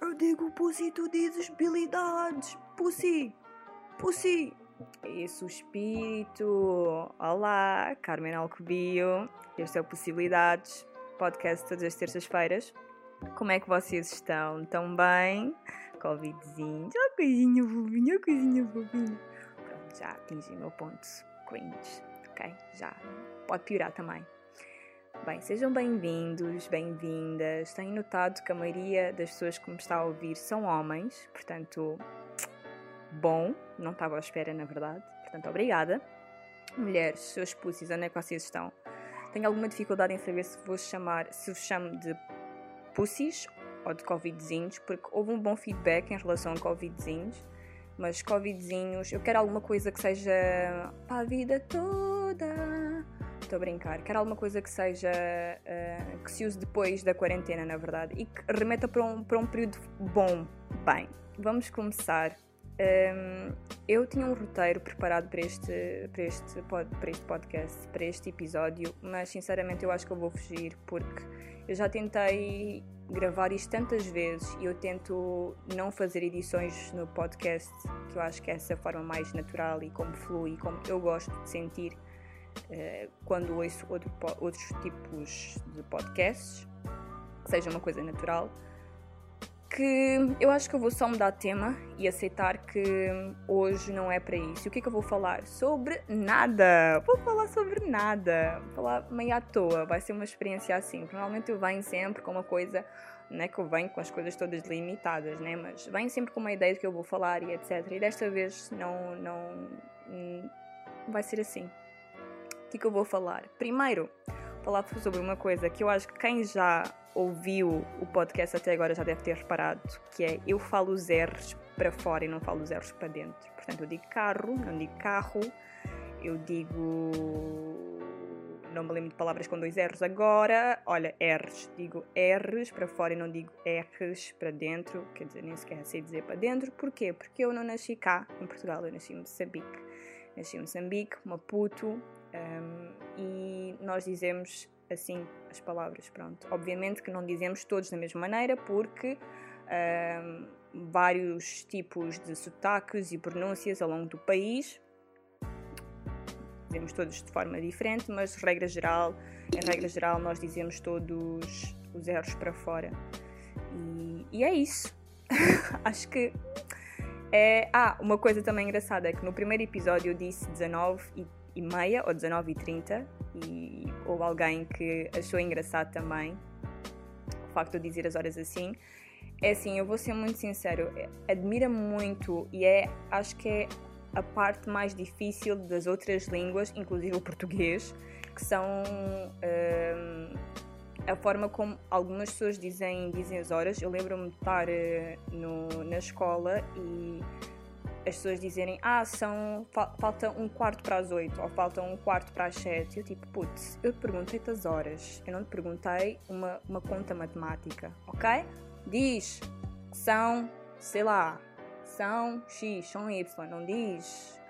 Eu digo Pussy, tu dizes habilidades. Pussy, Pussy. Isso, espírito. Olá, Carmen Alcobio. Este é o Possibilidades, podcast todas as terças-feiras. Como é que vocês estão? Tão bem? Covidzinho. Oh, coisinha fofinha, oh, coisinha fofinha. Pronto, já atingi o meu ponto cringe. Ok? Já. Pode piorar também. Bem, sejam bem-vindos, bem-vindas. Tenho notado que a maioria das pessoas que me está a ouvir são homens, portanto, bom, não estava à espera, na verdade. Portanto, obrigada. Mulheres, seus pussies, onde é que vocês estão? Tenho alguma dificuldade em saber se vos chamar, se vos chamo de pussies ou de covidzinhos, porque houve um bom feedback em relação a covidzinhos, mas covidzinhos, eu quero alguma coisa que seja para a vida toda estou a brincar. Quero alguma coisa que seja. Uh, que se use depois da quarentena, na verdade. E que remeta para um, para um período bom. Bem, vamos começar. Um, ehm, eu tinha um roteiro preparado para este, para, este para este podcast, para este episódio, mas sinceramente eu acho que eu vou fugir porque eu já tentei gravar isto tantas vezes e eu tento não fazer edições no podcast, que eu acho que é essa forma mais natural e como flui, como eu gosto de sentir quando ouço outro, outros tipos de podcasts, que seja uma coisa natural, que eu acho que eu vou só mudar tema e aceitar que hoje não é para isso. O que é que eu vou falar? Sobre nada! Vou falar sobre nada! Vou falar meio à toa, vai ser uma experiência assim. Normalmente eu venho sempre com uma coisa, não é que eu venho com as coisas todas limitadas, né? Mas venho sempre com uma ideia do que eu vou falar e etc. E desta vez não, não, não vai ser assim que, que eu vou falar? Primeiro, falar sobre uma coisa que eu acho que quem já ouviu o podcast até agora já deve ter reparado, que é eu falo os R's para fora e não falo os R's para dentro. Portanto, eu digo carro, não digo carro, eu digo. Não me lembro de palavras com dois R's agora. Olha, R's. Digo R's para fora e não digo R's para dentro. Quer dizer, nem sequer sei dizer para dentro. Porquê? Porque eu não nasci cá, em Portugal. Eu nasci em Moçambique. Nasci em Moçambique, Maputo, um, e nós dizemos assim as palavras, pronto. Obviamente que não dizemos todos da mesma maneira, porque um, vários tipos de sotaques e pronúncias ao longo do país dizemos todos de forma diferente, mas regra geral, em regra geral, nós dizemos todos os erros para fora. E, e é isso. Acho que é. Ah, uma coisa também engraçada é que no primeiro episódio eu disse 19 e e meia ou 19 e 30 e houve alguém que achou engraçado também o facto de eu dizer as horas assim. É assim, eu vou ser muito sincero, é, admira-me muito e é, acho que é a parte mais difícil das outras línguas, inclusive o português, que são hum, a forma como algumas pessoas dizem, dizem as horas. Eu lembro-me de estar uh, no, na escola e as pessoas dizerem ah, são, falta um quarto para as oito ou falta um quarto para as sete. Eu tipo, putz, eu te perguntei-te as horas, eu não te perguntei uma, uma conta matemática, ok? Diz, são, sei lá, são X, são Y, não diz,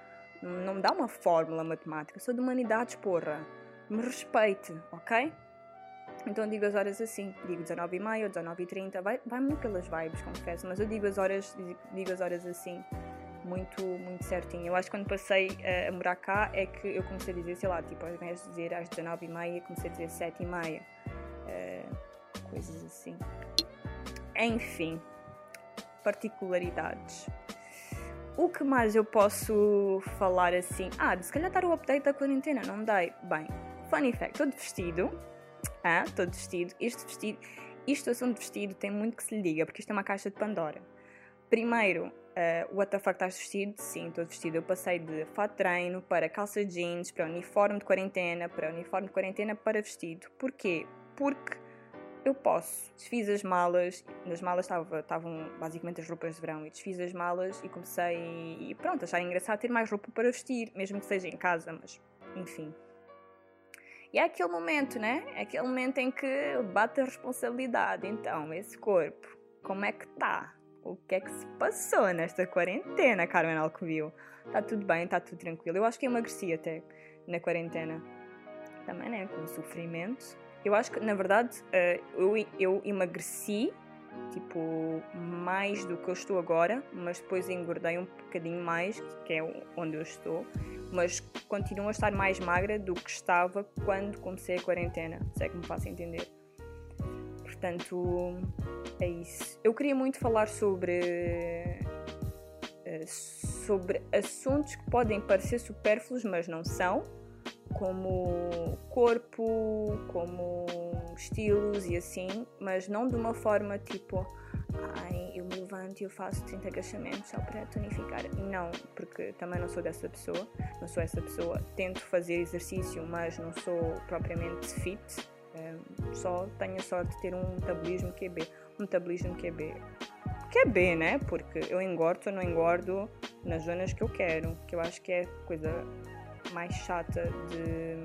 não me dá uma fórmula matemática, sou de humanidades, porra, me respeite, ok? Então digo as horas assim, digo 19 e meia, 19 e 30, vai, vai muito pelas vibes, confesso, mas eu digo as horas, digo as horas assim, muito, muito certinho. Eu acho que quando passei a, a morar cá é que eu comecei a dizer, sei lá, tipo, invés de dizer às 19h30, comecei a dizer 7h30. Uh, eh, coisas assim. Enfim, particularidades. O que mais eu posso falar assim? Ah, se calhar dar o update da quarentena, não dei. Bem, funny fact, todo vestido. Ah, todo vestido. Este vestido, isto assunto de vestido tem muito que se lhe diga, porque isto é uma caixa de Pandora. Primeiro, Uh, what the fuck estás vestido? Sim, estou vestido. Eu passei de fato treino para calça jeans, para uniforme de quarentena, para uniforme de quarentena para vestido. Porquê? Porque eu posso. Desfiz as malas, nas malas estavam basicamente as roupas de verão, e desfiz as malas e comecei, e pronto, achar engraçado ter mais roupa para vestir, mesmo que seja em casa, mas enfim. E é aquele momento, né? É aquele momento em que bate a responsabilidade. Então, esse corpo, como é que está? O que é que se passou nesta quarentena, Carmen Alcovil? Está tudo bem, está tudo tranquilo. Eu acho que emagreci até na quarentena. Também, né? Com o sofrimento. Eu acho que, na verdade, uh, eu, eu emagreci, tipo, mais do que eu estou agora, mas depois engordei um bocadinho mais, que é onde eu estou, mas continuo a estar mais magra do que estava quando comecei a quarentena, se é que me faço entender. Portanto, é isso. Eu queria muito falar sobre eh, sobre assuntos que podem parecer supérfluos, mas não são, como corpo, como estilos e assim, mas não de uma forma tipo, ai, eu me levanto e eu faço 30 agachamentos só para tonificar. Não, porque também não sou dessa pessoa, não sou essa pessoa. Tento fazer exercício, mas não sou propriamente fit. Só tenho a sorte de ter um metabolismo QB. Um metabolismo QB é B, né? Porque eu engordo ou não engordo nas zonas que eu quero, que eu acho que é a coisa mais chata de,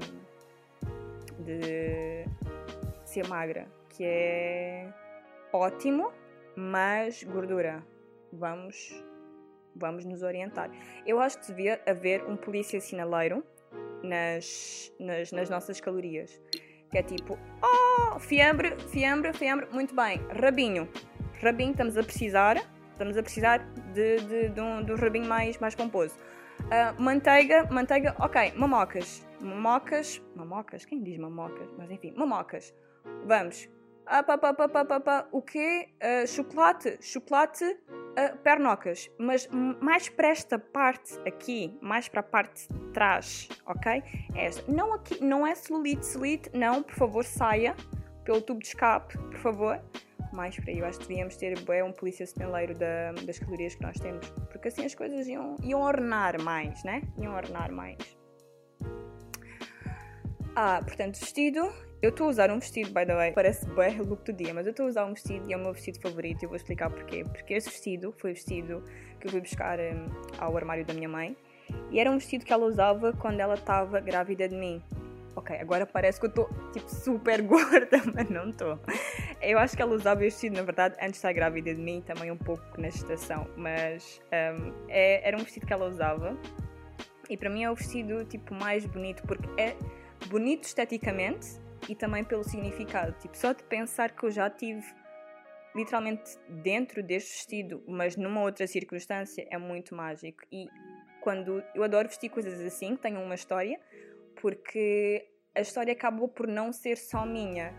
de ser magra, que é ótimo, mas gordura. Vamos, vamos nos orientar. Eu acho que devia haver um polícia sinaleiro nas, nas, nas nossas calorias. Que é tipo, oh, fiambre, fiambre, fiambre, muito bem, rabinho, rabinho estamos a precisar, estamos a precisar de, de, de, um, rabinho mais, mais pomposo. Uh, manteiga, manteiga, ok, mamocas. Mamocas, mamocas, quem diz mamocas? Mas enfim, mamocas. Vamos. Ah, pá, pá, pá, pá, pá, O quê? Uh, chocolate, chocolate, uh, pernocas. Mas mais para esta parte aqui, mais para a parte de trás, ok? Esta. Não, aqui, não é celulite, celulite, não, por favor, saia pelo tubo de escape, por favor mais para aí. Eu acho que devíamos ter é, um polícia sinaleiro da, das calorias que nós temos, porque assim as coisas iam, iam ornar mais, né? Iam ornar mais. Ah, portanto, vestido. Eu estou a usar um vestido, by the way, parece bem look do dia, mas eu estou a usar um vestido e é o meu vestido favorito e eu vou explicar porquê. Porque esse vestido foi o vestido que eu fui buscar um, ao armário da minha mãe e era um vestido que ela usava quando ela estava grávida de mim. Ok, agora parece que eu estou tipo super gorda, mas não estou. Eu acho que ela usava este vestido, na verdade, antes de estar grávida de mim, também um pouco na gestação, mas um, é, era um vestido que ela usava e para mim é o vestido tipo mais bonito porque é bonito esteticamente e também pelo significado. Tipo, só de pensar que eu já tive literalmente dentro deste vestido, mas numa outra circunstância, é muito mágico. E quando eu adoro vestir coisas assim, que tenham uma história, porque a história acabou por não ser só minha.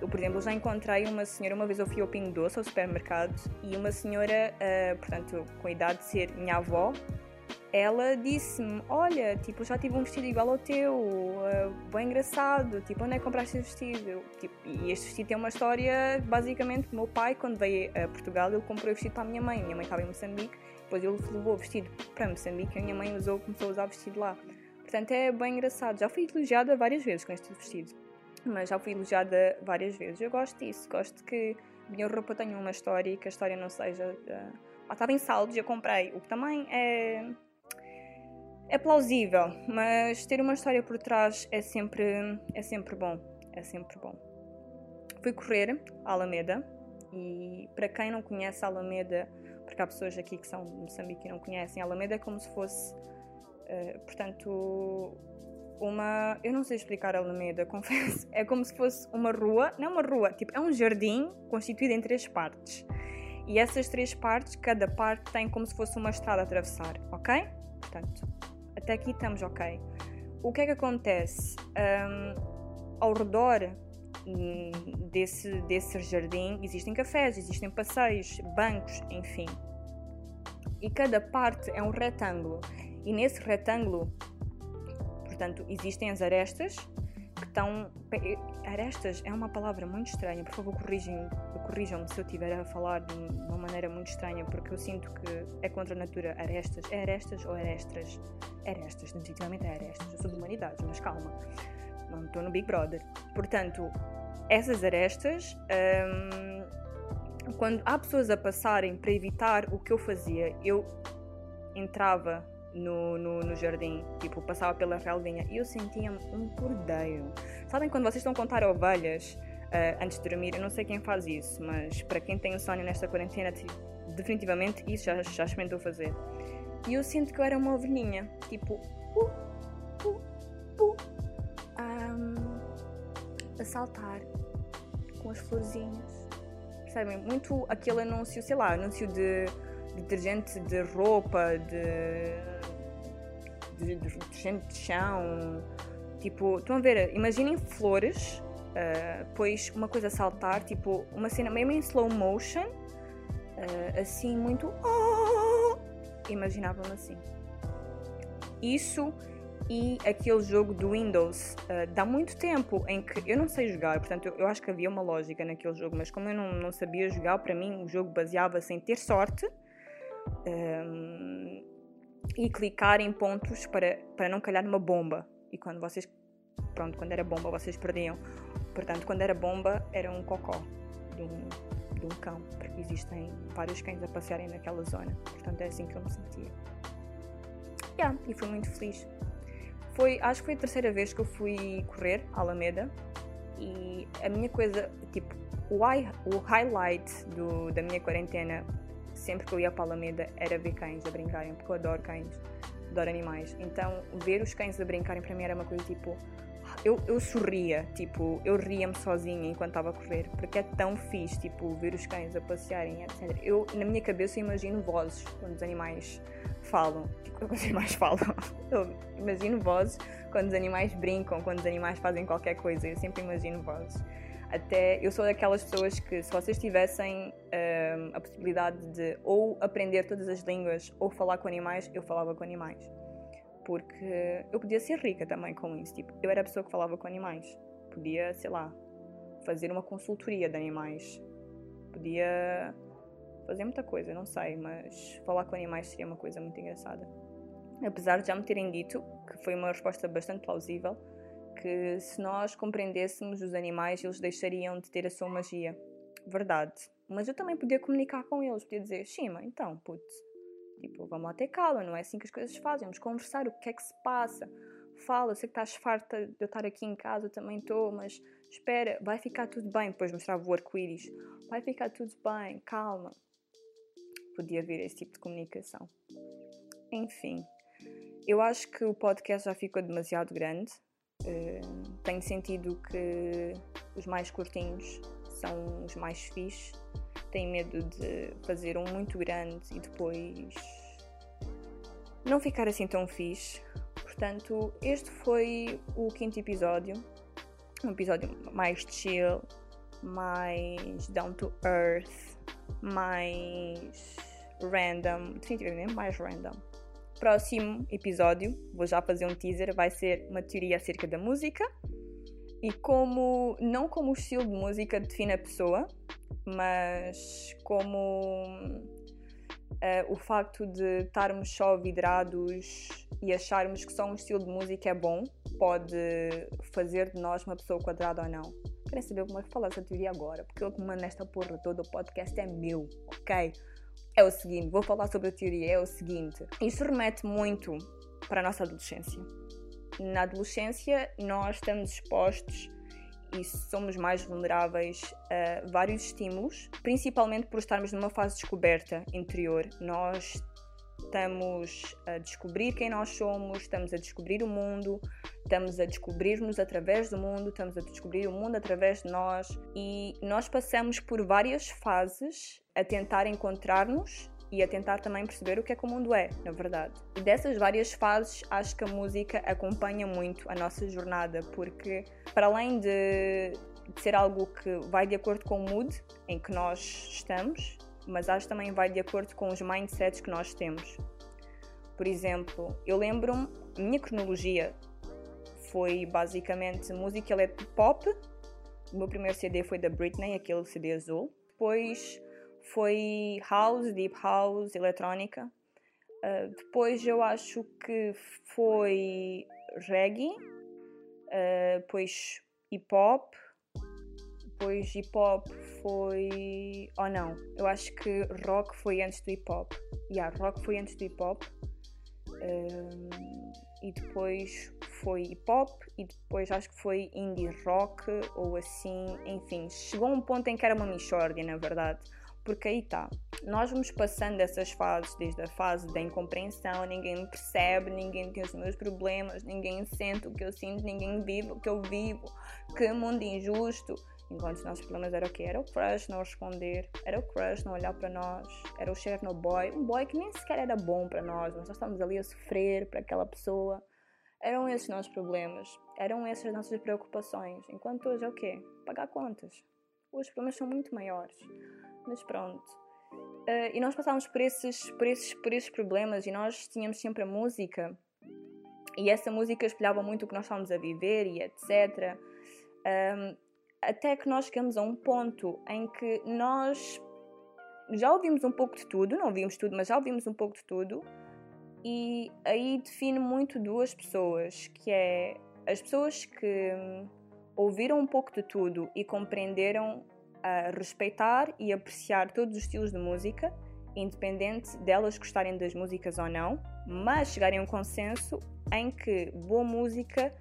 Eu, por exemplo, já encontrei uma senhora, uma vez eu fui ao Pingo Doce, ao supermercado, e uma senhora, uh, portanto, com a idade de ser minha avó, ela disse-me: Olha, tipo, já tive um vestido igual ao teu, uh, bem engraçado, tipo, onde é que compraste este vestido? Tipo, e este vestido tem uma história, basicamente, meu pai, quando veio a Portugal, ele comprou o vestido para a minha mãe. Minha mãe estava em Moçambique, depois ele levou o vestido para Moçambique e a minha mãe usou, começou a usar o vestido lá. Portanto, é bem engraçado. Já fui elogiada várias vezes com este vestido, mas já fui elogiada várias vezes. Eu gosto disso, gosto que a minha roupa tenha uma história e que a história não seja. Uh, ah, estava em saldos eu comprei, o que também é. É plausível, mas ter uma história por trás é sempre, é sempre bom. É sempre bom. Fui correr a Alameda e para quem não conhece a Alameda, porque há pessoas aqui que são de Moçambique e não conhecem, a Alameda é como se fosse eh, portanto, uma. Eu não sei explicar a Alameda, confesso. É como se fosse uma rua, não uma rua, tipo, é um jardim constituído em três partes. E essas três partes, cada parte tem como se fosse uma estrada a atravessar, ok? Portanto, até aqui estamos ok. O que é que acontece? Um, ao redor hum, desse, desse jardim existem cafés, existem passeios, bancos, enfim. E cada parte é um retângulo. E nesse retângulo, portanto, existem as arestas que estão. Arestas é uma palavra muito estranha, por favor, corrijam-me corrijam se eu estiver a falar de uma maneira muito estranha, porque eu sinto que é contra a natura. Arestas, é arestas ou arestras? Arestas, definitivamente é arestas. Eu sou de humanidades, mas calma, não estou no Big Brother. Portanto, essas arestas. Hum, quando há pessoas a passarem para evitar o que eu fazia, eu entrava no, no, no, jardim, tipo, passava pela relvinha e eu sentia-me um cordeiro. Sabem quando vocês estão a contar ovelhas uh, antes de dormir? Eu não sei quem faz isso, mas para quem tem insónia nesta quarentena, definitivamente isso já, já experimentou fazer. E eu sinto que eu era uma ovelhinha, tipo, uh, uh, uh. Um, a saltar com as florzinhas. Percebem? Muito aquele anúncio, sei lá, anúncio de detergente de roupa, de, de, de detergente de chão. Tipo, estão a ver? Imaginem flores, uh, pois uma coisa a saltar, tipo, uma cena mesmo em slow motion, uh, assim, muito. Oh! Imaginavam assim. Isso e aquele jogo do Windows uh, dá muito tempo em que eu não sei jogar, portanto eu, eu, acho que havia uma lógica naquele jogo, mas como eu não, não sabia jogar, para mim o jogo baseava-se em ter sorte um, e clicar em pontos para, para não calhar numa bomba. E quando vocês, pronto, quando era bomba vocês perdiam. Portanto, quando era bomba era um cocó de um, de um cão, porque existem vários cães a passearem naquela zona. Portanto, é assim que eu me sentia. Yeah, e fui muito feliz foi, acho que foi a terceira vez que eu fui correr à Alameda e a minha coisa, tipo, o, o highlight do, da minha quarentena, sempre que eu ia para a Alameda, era ver cães a brincarem, porque eu adoro cães, adoro animais. Então, ver os cães a brincarem para mim era uma coisa tipo. Eu, eu sorria, tipo, eu ria-me sozinha enquanto estava a correr, porque é tão fixe, tipo, ver os cães a passearem, etc. Eu, na minha cabeça, imagino vozes quando os animais falam, tipo, quando os animais falam. Eu imagino vozes quando os animais brincam, quando os animais fazem qualquer coisa. Eu sempre imagino vozes. Até eu sou daquelas pessoas que, se vocês tivessem um, a possibilidade de ou aprender todas as línguas ou falar com animais, eu falava com animais. Porque eu podia ser rica também com isso. Tipo, eu era a pessoa que falava com animais. Podia, sei lá, fazer uma consultoria de animais. Podia fazer muita coisa, não sei, mas falar com animais seria uma coisa muito engraçada. Apesar de já me terem dito, que foi uma resposta bastante plausível, que se nós compreendêssemos os animais, eles deixariam de ter a sua magia. Verdade. Mas eu também podia comunicar com eles, podia dizer, Shima, então, putz, tipo, vamos lá ter calma, não é assim que as coisas fazem, vamos conversar, o que é que se passa? Fala, sei que estás farta de eu estar aqui em casa, também estou, mas espera, vai ficar tudo bem. Depois mostrava o arco-íris, vai ficar tudo bem, calma podia haver esse tipo de comunicação. Enfim, eu acho que o podcast já ficou demasiado grande. Uh, tenho sentido que os mais curtinhos são os mais fixes. Tenho medo de fazer um muito grande e depois não ficar assim tão fixe. Portanto, este foi o quinto episódio. Um episódio mais chill, mais down to earth, mais random, definitivamente mais random. Próximo episódio, vou já fazer um teaser, vai ser uma teoria acerca da música e como, não como o estilo de música define a pessoa, mas como uh, o facto de estarmos só vidrados e acharmos que só um estilo de música é bom pode fazer de nós uma pessoa quadrada ou não. Querem saber como é que fala essa teoria agora? Porque eu que mando nesta porra toda, o podcast é meu, ok? É o seguinte: vou falar sobre a teoria. É o seguinte, isso remete muito para a nossa adolescência. Na adolescência, nós estamos expostos e somos mais vulneráveis a vários estímulos, principalmente por estarmos numa fase de descoberta interior. Nós estamos a descobrir quem nós somos, estamos a descobrir o mundo, estamos a descobrir-nos através do mundo, estamos a descobrir o mundo através de nós e nós passamos por várias fases a tentar encontrar-nos e a tentar também perceber o que é que o mundo é, na verdade. E dessas várias fases, acho que a música acompanha muito a nossa jornada, porque para além de, de ser algo que vai de acordo com o mood em que nós estamos, mas acho que também vai de acordo com os mindsets que nós temos. Por exemplo, eu lembro-me, a minha cronologia foi basicamente música eletropop. O meu primeiro CD foi da Britney, aquele CD azul. Depois foi house, deep house, eletrónica. Uh, depois eu acho que foi reggae, uh, depois hip hop, depois hip hop foi. Oh não, eu acho que rock foi antes do hip hop. Yeah, rock foi antes do hip hop. Um, e depois foi hip hop e depois acho que foi indie rock ou assim, enfim, chegou um ponto em que era uma mixórdia, na verdade, porque aí está. nós vamos passando essas fases, desde a fase da incompreensão, ninguém me percebe, ninguém tem os meus problemas, ninguém sente o que eu sinto, ninguém vive o que eu vivo, que mundo injusto. Enquanto os nossos problemas eram o quê? Era o crush não responder, era o crush não olhar para nós, era o Chernobyl, um boy que nem sequer era bom para nós, nós estávamos ali a sofrer para aquela pessoa. Eram esses os nossos problemas, eram essas as nossas preocupações. Enquanto hoje é o quê? Pagar contas. Os problemas são muito maiores. Mas pronto. Uh, e nós passávamos por esses, por, esses, por esses problemas e nós tínhamos sempre a música. E essa música espelhava muito o que nós estávamos a viver e etc. Um, até que nós chegamos a um ponto em que nós já ouvimos um pouco de tudo, não ouvimos tudo, mas já ouvimos um pouco de tudo, e aí define muito duas pessoas, que é as pessoas que hum, ouviram um pouco de tudo e compreenderam a respeitar e apreciar todos os estilos de música, independente delas gostarem das músicas ou não, mas chegarem a um consenso em que boa música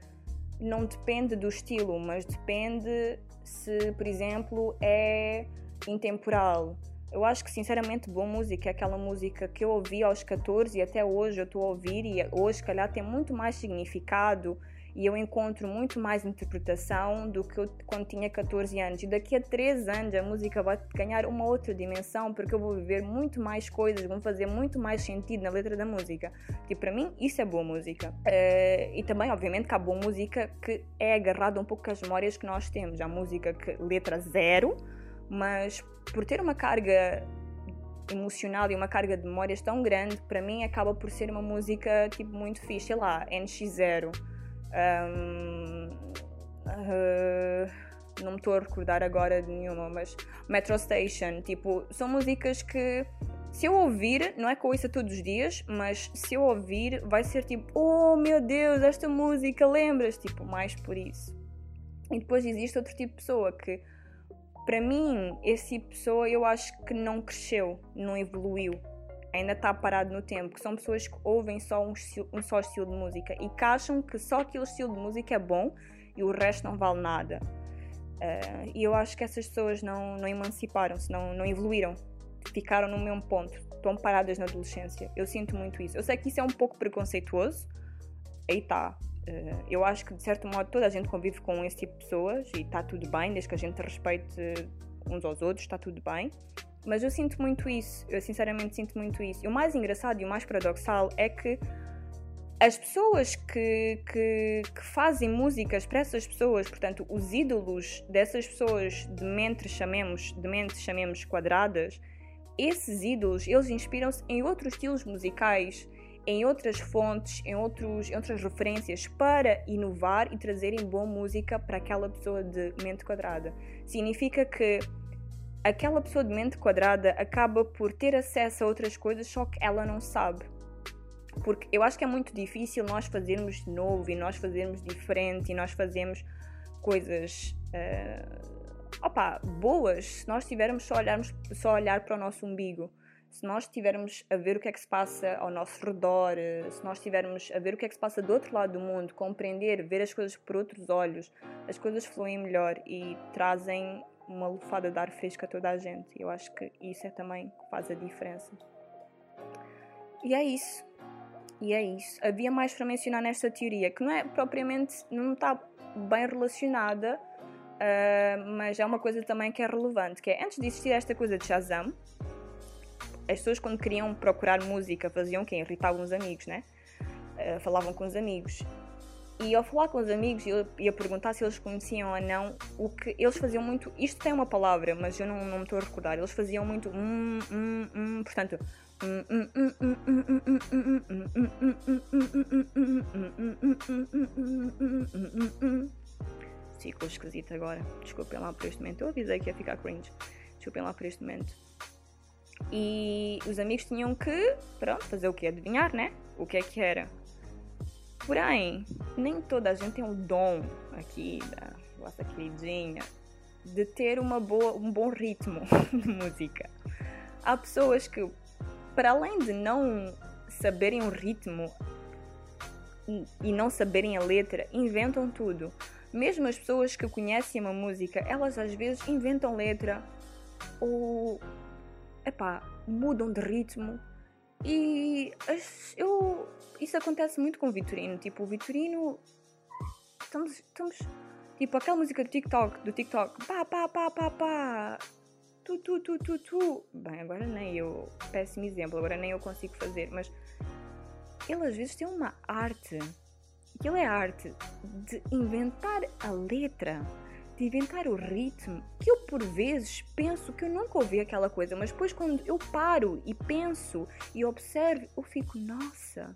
não depende do estilo, mas depende se, por exemplo, é intemporal. Eu acho que, sinceramente, boa música é aquela música que eu ouvi aos 14 e até hoje eu estou a ouvir e hoje, se calhar, tem muito mais significado e eu encontro muito mais interpretação do que eu, quando tinha 14 anos. E daqui a 3 anos a música vai ganhar uma outra dimensão porque eu vou viver muito mais coisas, vão fazer muito mais sentido na letra da música. E para mim isso é boa música. Uh, e também, obviamente, que há boa música que é agarrada um pouco com as memórias que nós temos. Há música que letra zero, mas por ter uma carga emocional e uma carga de memórias tão grande, para mim acaba por ser uma música tipo muito fixe, sei lá, NX0 um, uh, não me estou a recordar agora de nenhuma, mas Metro Station, tipo, são músicas que se eu ouvir, não é que eu ouça todos os dias, mas se eu ouvir, vai ser tipo, oh meu Deus, esta música, lembras? Tipo, mais por isso. E depois existe outro tipo de pessoa que, para mim, esse tipo de pessoa eu acho que não cresceu, não evoluiu ainda está parado no tempo, que são pessoas que ouvem só um, um só estilo de música e que acham que só aquele estilo de música é bom e o resto não vale nada. Uh, e eu acho que essas pessoas não, não emanciparam-se, não, não evoluíram, ficaram no mesmo ponto, estão paradas na adolescência. Eu sinto muito isso. Eu sei que isso é um pouco preconceituoso, aí está. Uh, eu acho que de certo modo toda a gente convive com esse tipo de pessoas e está tudo bem, desde que a gente respeite uns aos outros, está tudo bem. Mas eu sinto muito isso, eu sinceramente sinto muito isso. E o mais engraçado e o mais paradoxal é que as pessoas que, que, que, fazem músicas para essas pessoas, portanto, os ídolos dessas pessoas de mentes, chamemos, de mentes, chamemos quadradas, esses ídolos, eles inspiram-se em outros estilos musicais, em outras fontes, em, outros, em outras referências para inovar e trazerem boa música para aquela pessoa de mente quadrada. Significa que aquela pessoa de mente quadrada acaba por ter acesso a outras coisas, só que ela não sabe. Porque eu acho que é muito difícil nós fazermos de novo e nós fazermos diferente e nós fazermos coisas uh, opa, boas se nós tivermos só, olharmos, só olhar para o nosso umbigo. Se nós estivermos a ver o que é que se passa ao nosso redor, se nós estivermos a ver o que é que se passa do outro lado do mundo, compreender, ver as coisas por outros olhos, as coisas fluem melhor e trazem uma lufada de ar fresco a toda a gente. Eu acho que isso é também que faz a diferença. E é isso. E é isso. Havia mais para mencionar nesta teoria, que não é propriamente, não está bem relacionada, uh, mas é uma coisa também que é relevante, que é, antes de existir esta coisa de Shazam, as pessoas quando queriam procurar música faziam o quê? Irritavam os amigos, né? Uh, falavam com os amigos. E ao falar com os amigos e a perguntar se eles conheciam ou não, o que eles faziam muito. Isto tem uma palavra, mas eu não, não me estou a recordar. Eles faziam muito. Hum, hum, hum, portanto. Ficou esquisito agora. Desculpem lá por este momento. Eu avisei que ia ficar cringe. Desculpem lá por este momento. E os amigos tinham que, pronto, fazer o quê? Adivinhar, né? O que é que era. Porém, nem toda a gente tem o dom aqui da nossa queridinha de ter uma boa, um bom ritmo de música. Há pessoas que, para além de não saberem o ritmo e não saberem a letra, inventam tudo. Mesmo as pessoas que conhecem uma música, elas às vezes inventam letra ou. Epá, mudam de ritmo. E eu, isso acontece muito com o Vitorino. Tipo, o Vitorino. Estamos, estamos. Tipo, aquela música do TikTok, do TikTok. Pá, pá, pá, pá, pá. Tu, tu, tu, tu, tu. Bem, agora nem eu. Péssimo exemplo, agora nem eu consigo fazer. Mas ele às vezes tem uma arte. E ele é arte de inventar a letra de inventar o ritmo, que eu por vezes penso que eu nunca ouvi aquela coisa, mas depois quando eu paro e penso e observo, eu fico, nossa,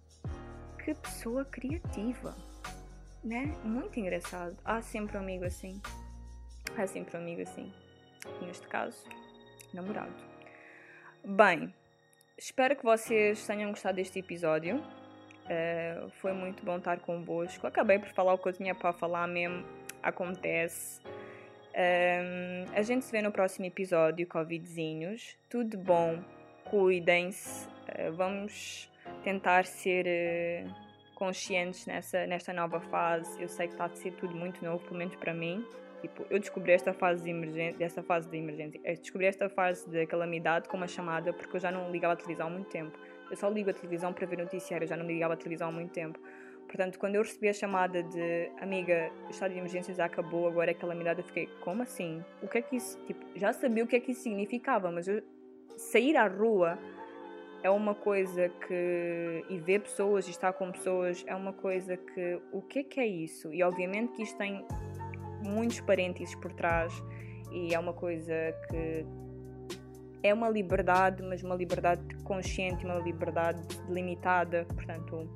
que pessoa criativa, né? Muito engraçado. Há sempre um amigo assim. Há sempre um amigo assim. Neste caso, namorado. Bem, espero que vocês tenham gostado deste episódio. Uh, foi muito bom estar convosco. Acabei por falar o que eu tinha para falar mesmo acontece. Um, a gente se vê no próximo episódio, Covidzinhos. Tudo bom, cuidem-se. Uh, vamos tentar ser uh, conscientes nessa, nesta nova fase. Eu sei que está a ser tudo muito novo, pelo menos para mim. Tipo, eu descobri esta fase de emergência, desta fase de emergência, eu descobri esta fase de calamidade com uma chamada porque eu já não ligava a televisão há muito tempo. Eu só ligo a televisão para ver noticiário, já não ligava a televisão há muito tempo. Portanto, quando eu recebi a chamada de amiga, o estado de emergência já acabou, agora é calamidade, eu fiquei, como assim? O que é que isso. Tipo, já sabia o que é que isso significava, mas eu, sair à rua é uma coisa que. e ver pessoas e estar com pessoas é uma coisa que. o que é que é isso? E obviamente que isto tem muitos parênteses por trás e é uma coisa que. é uma liberdade, mas uma liberdade consciente, uma liberdade limitada, portanto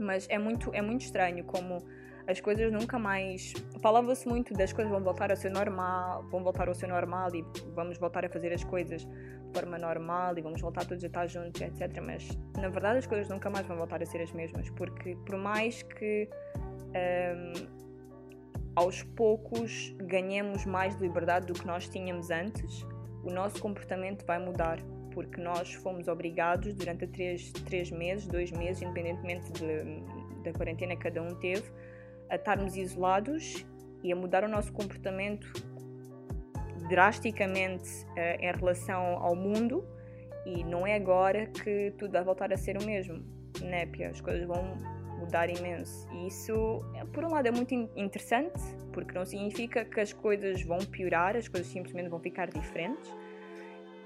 mas é muito, é muito estranho como as coisas nunca mais. Falava-se muito das coisas vão voltar a ser normal, vão voltar ao seu normal e vamos voltar a fazer as coisas de forma normal e vamos voltar todos a estar juntos, etc. Mas na verdade as coisas nunca mais vão voltar a ser as mesmas, porque por mais que um, aos poucos ganhemos mais liberdade do que nós tínhamos antes, o nosso comportamento vai mudar porque nós fomos obrigados durante três, três meses, dois meses, independentemente de, da quarentena que cada um teve, a estarmos isolados e a mudar o nosso comportamento drasticamente uh, em relação ao mundo e não é agora que tudo vai voltar a ser o mesmo, né, Pia? As coisas vão mudar imenso. E isso, por um lado, é muito interessante, porque não significa que as coisas vão piorar, as coisas simplesmente vão ficar diferentes.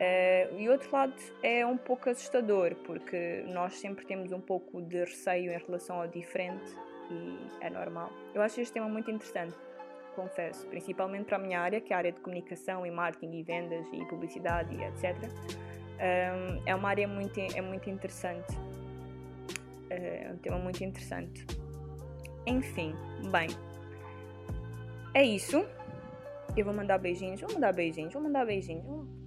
Uh, e outro lado é um pouco assustador, porque nós sempre temos um pouco de receio em relação ao diferente e é normal. Eu acho este tema muito interessante, confesso, principalmente para a minha área, que é a área de comunicação e marketing e vendas e publicidade e etc. É uma área muito, é muito interessante. Uh, é um tema muito interessante. Enfim, bem, é isso. Eu vou mandar beijinhos, vou mandar beijinhos, vou mandar beijinhos.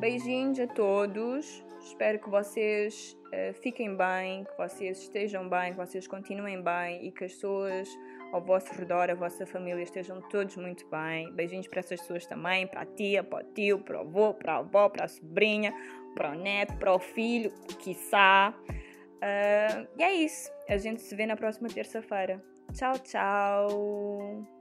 Beijinhos a todos. Espero que vocês uh, fiquem bem, que vocês estejam bem, que vocês continuem bem e que as pessoas ao vosso redor, a vossa família estejam todos muito bem. Beijinhos para essas pessoas também, para a tia, para o tio, para o avô, para a avó, para a sobrinha, para o neto, para o filho, quiçá. Uh, e é isso. A gente se vê na próxima terça-feira. Tchau, tchau.